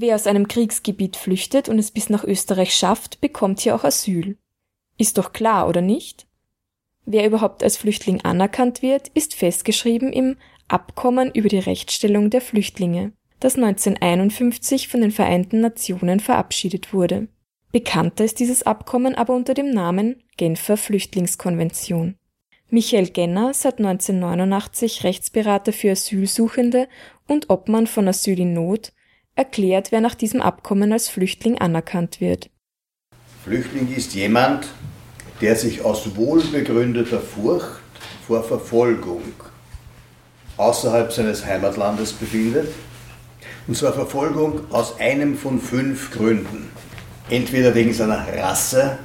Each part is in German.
Wer aus einem Kriegsgebiet flüchtet und es bis nach Österreich schafft, bekommt hier auch Asyl. Ist doch klar, oder nicht? Wer überhaupt als Flüchtling anerkannt wird, ist festgeschrieben im Abkommen über die Rechtsstellung der Flüchtlinge, das 1951 von den Vereinten Nationen verabschiedet wurde. Bekannter ist dieses Abkommen aber unter dem Namen Genfer Flüchtlingskonvention. Michael Genner, seit 1989 Rechtsberater für Asylsuchende und Obmann von Asyl in Not, erklärt, wer nach diesem Abkommen als Flüchtling anerkannt wird. Flüchtling ist jemand, der sich aus wohlbegründeter Furcht vor Verfolgung außerhalb seines Heimatlandes befindet. Und zwar Verfolgung aus einem von fünf Gründen. Entweder wegen seiner Rasse,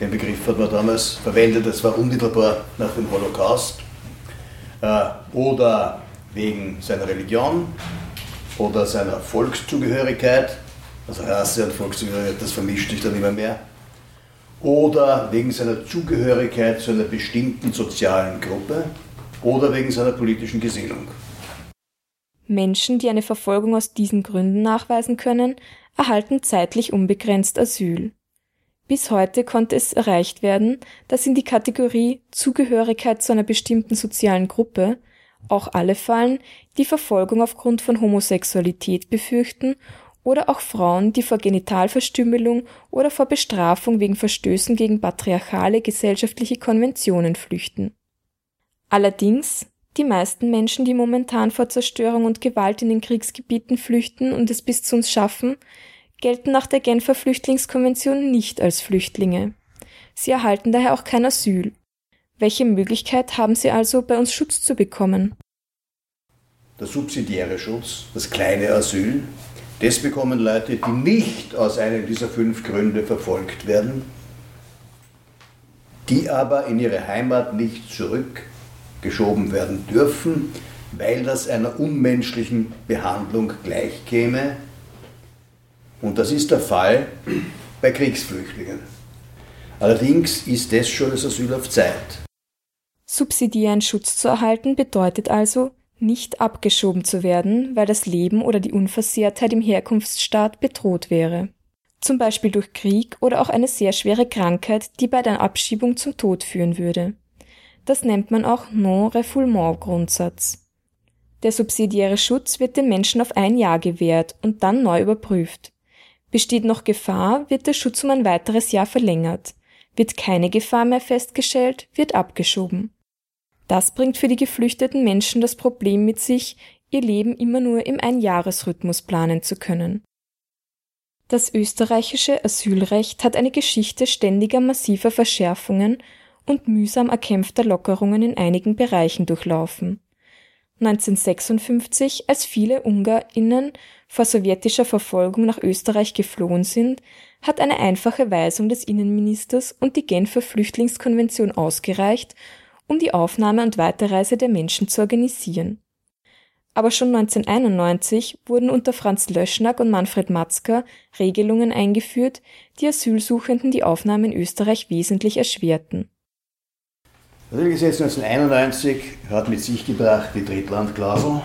den Begriff hat man damals verwendet, das war unmittelbar nach dem Holocaust, äh, oder wegen seiner Religion oder seiner Volkszugehörigkeit, also Rasse und Volkszugehörigkeit, das vermischt sich dann immer mehr, oder wegen seiner Zugehörigkeit zu einer bestimmten sozialen Gruppe oder wegen seiner politischen Gesinnung. Menschen, die eine Verfolgung aus diesen Gründen nachweisen können, erhalten zeitlich unbegrenzt Asyl. Bis heute konnte es erreicht werden, dass in die Kategorie Zugehörigkeit zu einer bestimmten sozialen Gruppe auch alle fallen, die Verfolgung aufgrund von Homosexualität befürchten oder auch Frauen, die vor Genitalverstümmelung oder vor Bestrafung wegen Verstößen gegen patriarchale gesellschaftliche Konventionen flüchten. Allerdings, die meisten Menschen, die momentan vor Zerstörung und Gewalt in den Kriegsgebieten flüchten und es bis zu uns schaffen, gelten nach der Genfer Flüchtlingskonvention nicht als Flüchtlinge. Sie erhalten daher auch kein Asyl. Welche Möglichkeit haben sie also, bei uns Schutz zu bekommen? Der subsidiäre Schutz, das kleine Asyl, das bekommen Leute, die nicht aus einem dieser fünf Gründe verfolgt werden, die aber in ihre Heimat nicht zurückgeschoben werden dürfen, weil das einer unmenschlichen Behandlung gleichkäme. Und das ist der Fall bei Kriegsflüchtlingen. Allerdings ist das schon das Asyl auf Zeit. Subsidiären Schutz zu erhalten bedeutet also, nicht abgeschoben zu werden, weil das Leben oder die Unversehrtheit im Herkunftsstaat bedroht wäre. Zum Beispiel durch Krieg oder auch eine sehr schwere Krankheit, die bei der Abschiebung zum Tod führen würde. Das nennt man auch Non-Refoulement-Grundsatz. Der subsidiäre Schutz wird den Menschen auf ein Jahr gewährt und dann neu überprüft. Besteht noch Gefahr, wird der Schutz um ein weiteres Jahr verlängert. Wird keine Gefahr mehr festgestellt, wird abgeschoben. Das bringt für die geflüchteten Menschen das Problem mit sich, ihr Leben immer nur im Einjahresrhythmus planen zu können. Das österreichische Asylrecht hat eine Geschichte ständiger massiver Verschärfungen und mühsam erkämpfter Lockerungen in einigen Bereichen durchlaufen. 1956, als viele UngarInnen vor sowjetischer Verfolgung nach Österreich geflohen sind, hat eine einfache Weisung des Innenministers und die Genfer Flüchtlingskonvention ausgereicht, um die Aufnahme und Weiterreise der Menschen zu organisieren. Aber schon 1991 wurden unter Franz Löschnack und Manfred Matzka Regelungen eingeführt, die Asylsuchenden die Aufnahme in Österreich wesentlich erschwerten. Das Asylgesetz 1991 hat mit sich gebracht die Drittlandklausel.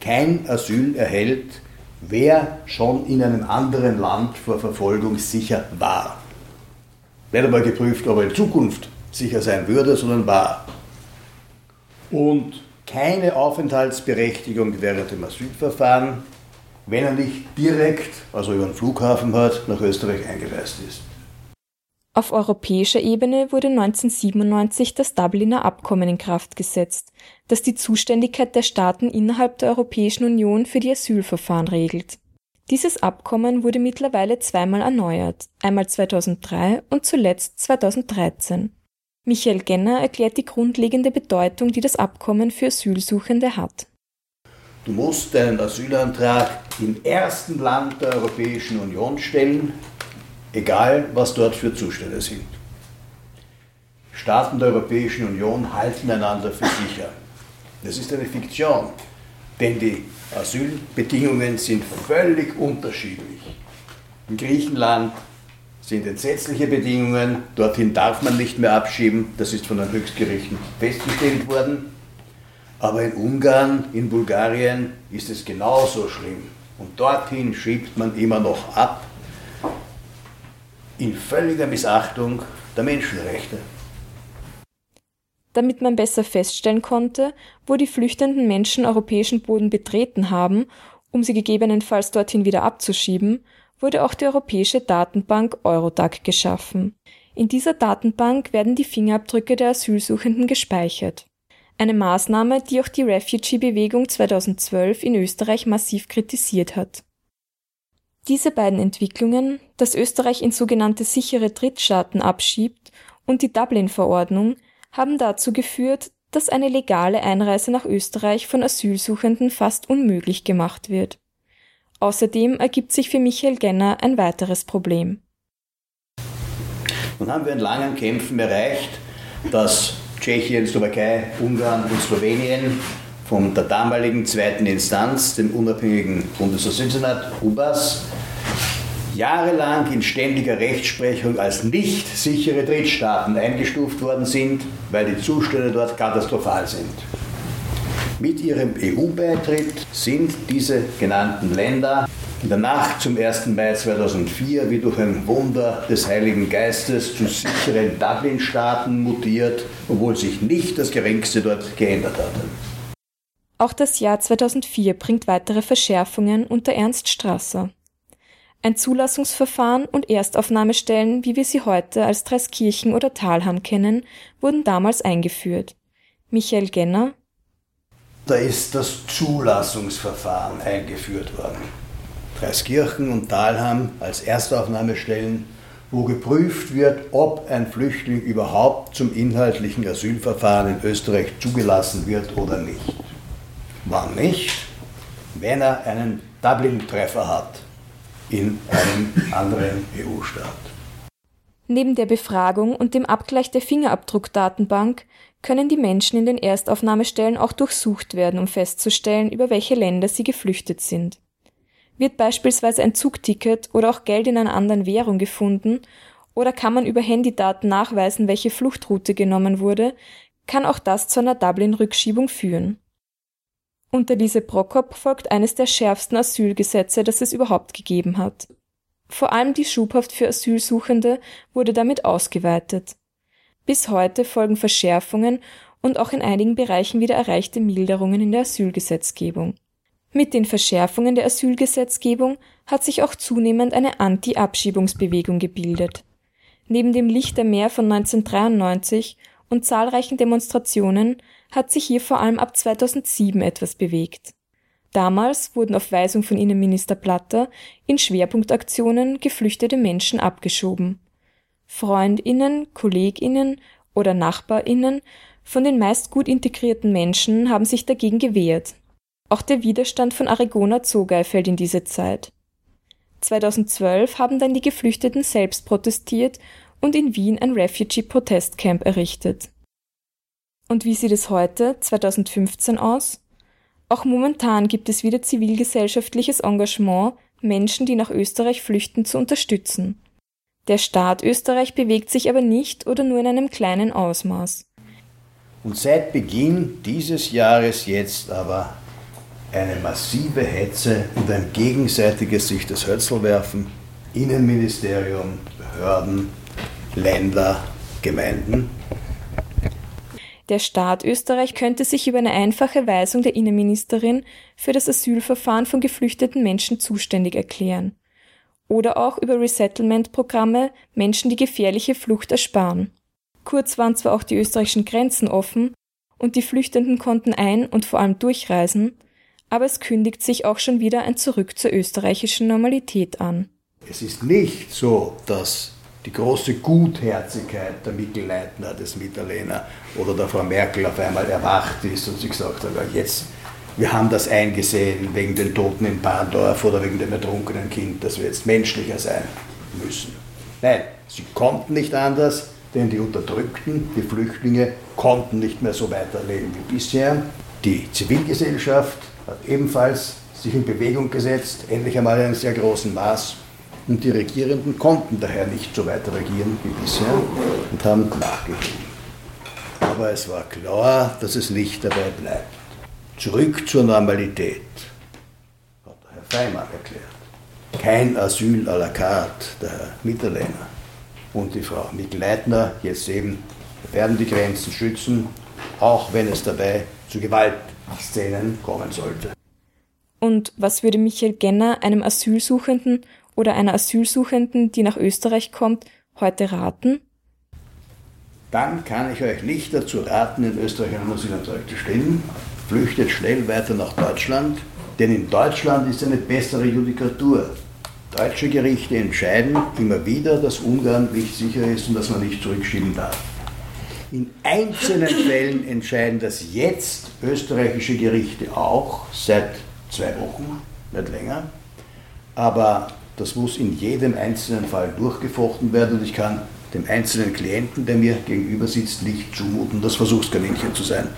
Kein Asyl erhält, wer schon in einem anderen Land vor Verfolgung sicher war. Wird einmal geprüft, ob er in Zukunft sicher sein würde, sondern war. Und keine Aufenthaltsberechtigung während dem Asylverfahren, wenn er nicht direkt, also über den Flughafen hat, nach Österreich eingereist ist. Auf europäischer Ebene wurde 1997 das Dubliner Abkommen in Kraft gesetzt, das die Zuständigkeit der Staaten innerhalb der Europäischen Union für die Asylverfahren regelt. Dieses Abkommen wurde mittlerweile zweimal erneuert, einmal 2003 und zuletzt 2013. Michael Genner erklärt die grundlegende Bedeutung, die das Abkommen für Asylsuchende hat. Du musst deinen Asylantrag im ersten Land der Europäischen Union stellen, egal was dort für Zustände sind. Staaten der Europäischen Union halten einander für sicher. Das ist eine Fiktion, denn die Asylbedingungen sind völlig unterschiedlich. In Griechenland sind entsetzliche Bedingungen. Dorthin darf man nicht mehr abschieben. Das ist von den Höchstgerichten festgestellt worden. Aber in Ungarn, in Bulgarien ist es genauso schlimm. Und dorthin schiebt man immer noch ab, in völliger Missachtung der Menschenrechte. Damit man besser feststellen konnte, wo die flüchtenden Menschen europäischen Boden betreten haben, um sie gegebenenfalls dorthin wieder abzuschieben, wurde auch die europäische Datenbank Eurodac geschaffen. In dieser Datenbank werden die Fingerabdrücke der Asylsuchenden gespeichert. Eine Maßnahme, die auch die Refugee-Bewegung 2012 in Österreich massiv kritisiert hat. Diese beiden Entwicklungen, dass Österreich in sogenannte sichere Drittstaaten abschiebt und die Dublin-Verordnung, haben dazu geführt, dass eine legale Einreise nach Österreich von Asylsuchenden fast unmöglich gemacht wird. Außerdem ergibt sich für Michael Genner ein weiteres Problem. Nun haben wir in langen Kämpfen erreicht, dass Tschechien, Slowakei, Ungarn und Slowenien von der damaligen zweiten Instanz, dem unabhängigen Bundesasylsenat UBAS, jahrelang in ständiger Rechtsprechung als nicht sichere Drittstaaten eingestuft worden sind, weil die Zustände dort katastrophal sind. Mit ihrem EU-Beitritt sind diese genannten Länder in der Nacht zum 1. Mai 2004 wie durch ein Wunder des Heiligen Geistes zu sicheren Dublin-Staaten mutiert, obwohl sich nicht das Geringste dort geändert hatte. Auch das Jahr 2004 bringt weitere Verschärfungen unter Ernst Strasser. Ein Zulassungsverfahren und Erstaufnahmestellen, wie wir sie heute als Dreiskirchen oder Talham kennen, wurden damals eingeführt. Michael Genner. Da ist das Zulassungsverfahren eingeführt worden. Dreiskirchen und Talham als Erstaufnahmestellen, wo geprüft wird, ob ein Flüchtling überhaupt zum inhaltlichen Asylverfahren in Österreich zugelassen wird oder nicht. Wann nicht? Wenn er einen Dublin-Treffer hat in einem anderen EU-Staat. Neben der Befragung und dem Abgleich der Fingerabdruckdatenbank können die Menschen in den Erstaufnahmestellen auch durchsucht werden, um festzustellen, über welche Länder sie geflüchtet sind. Wird beispielsweise ein Zugticket oder auch Geld in einer anderen Währung gefunden oder kann man über Handydaten nachweisen, welche Fluchtroute genommen wurde, kann auch das zu einer Dublin-Rückschiebung führen. Unter Lise Prokop folgt eines der schärfsten Asylgesetze, das es überhaupt gegeben hat. Vor allem die Schubhaft für Asylsuchende wurde damit ausgeweitet. Bis heute folgen Verschärfungen und auch in einigen Bereichen wieder erreichte Milderungen in der Asylgesetzgebung. Mit den Verschärfungen der Asylgesetzgebung hat sich auch zunehmend eine Anti-Abschiebungsbewegung gebildet. Neben dem Lichtermeer von 1993 und zahlreichen Demonstrationen hat sich hier vor allem ab 2007 etwas bewegt. Damals wurden auf Weisung von Innenminister Platter in Schwerpunktaktionen geflüchtete Menschen abgeschoben. Freundinnen, Kolleginnen oder Nachbarinnen von den meist gut integrierten Menschen haben sich dagegen gewehrt. Auch der Widerstand von Arigona Zogay fällt in diese Zeit. 2012 haben dann die Geflüchteten selbst protestiert und in Wien ein Refugee-Protestcamp errichtet. Und wie sieht es heute, 2015, aus? Auch momentan gibt es wieder zivilgesellschaftliches Engagement, Menschen, die nach Österreich flüchten, zu unterstützen. Der Staat Österreich bewegt sich aber nicht oder nur in einem kleinen Ausmaß. Und seit Beginn dieses Jahres jetzt aber eine massive Hetze und ein gegenseitiges sich das Hölzel werfen. Innenministerium, Behörden, Länder, Gemeinden der Staat Österreich könnte sich über eine einfache Weisung der Innenministerin für das Asylverfahren von geflüchteten Menschen zuständig erklären. Oder auch über Resettlement-Programme Menschen die gefährliche Flucht ersparen. Kurz waren zwar auch die österreichischen Grenzen offen und die Flüchtenden konnten ein- und vor allem durchreisen, aber es kündigt sich auch schon wieder ein Zurück zur österreichischen Normalität an. Es ist nicht so, dass die große Gutherzigkeit der Mittelleitner des Mitterlehner oder der Frau Merkel auf einmal erwacht ist und sie gesagt hat, jetzt, wir haben das eingesehen wegen den Toten in Bahndorf oder wegen dem ertrunkenen Kind, dass wir jetzt menschlicher sein müssen. Nein, sie konnten nicht anders, denn die Unterdrückten, die Flüchtlinge, konnten nicht mehr so weiterleben wie bisher. Die Zivilgesellschaft hat ebenfalls sich in Bewegung gesetzt, endlich einmal in einem sehr großen Maß und die Regierenden konnten daher nicht so weiter regieren wie bisher und haben nachgegeben. Aber es war klar, dass es nicht dabei bleibt. Zurück zur Normalität, hat der Herr Freimann erklärt. Kein Asyl à la carte, der Herr Mitterlehner und die Frau Mikl-Leitner jetzt eben werden die Grenzen schützen, auch wenn es dabei zu Gewaltszenen kommen sollte. Und was würde Michael Genner einem Asylsuchenden oder einer Asylsuchenden, die nach Österreich kommt, heute raten? Dann kann ich euch nicht dazu raten, in Österreich einen Asylantrag zu stellen. Flüchtet schnell weiter nach Deutschland, denn in Deutschland ist eine bessere Judikatur. Deutsche Gerichte entscheiden immer wieder, dass Ungarn nicht sicher ist und dass man nicht zurückschieben darf. In einzelnen Fällen entscheiden das jetzt österreichische Gerichte auch, seit zwei Wochen, nicht länger. Aber das muss in jedem einzelnen Fall durchgefochten werden und ich kann dem einzelnen Klienten, der mir gegenüber sitzt, nicht zumuten, das Versuchskaninchen zu sein.